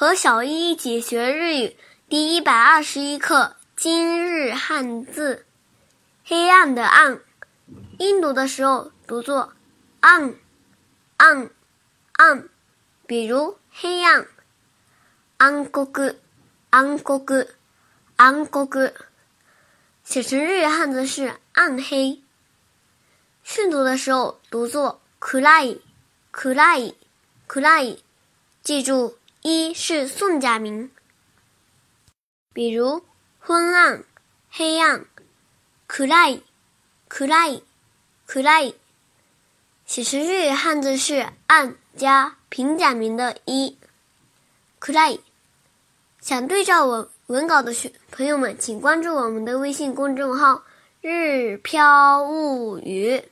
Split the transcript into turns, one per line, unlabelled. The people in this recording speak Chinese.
和小一一起学日语第一百二十一课今日汉字。黑暗的暗，音读的时候读作暗暗暗，比如黑暗。暗国暗国暗国，写成日语汉字是暗黑。训读的时候读作暗い暗い暗い，记住。 一是宋假名，比如昏暗、黑暗、暗い、暗い、暗い，写成日语汉字是暗加平假名的一，暗い。想对照文文稿的学朋友们，请关注我们的微信公众号“日飘物语”。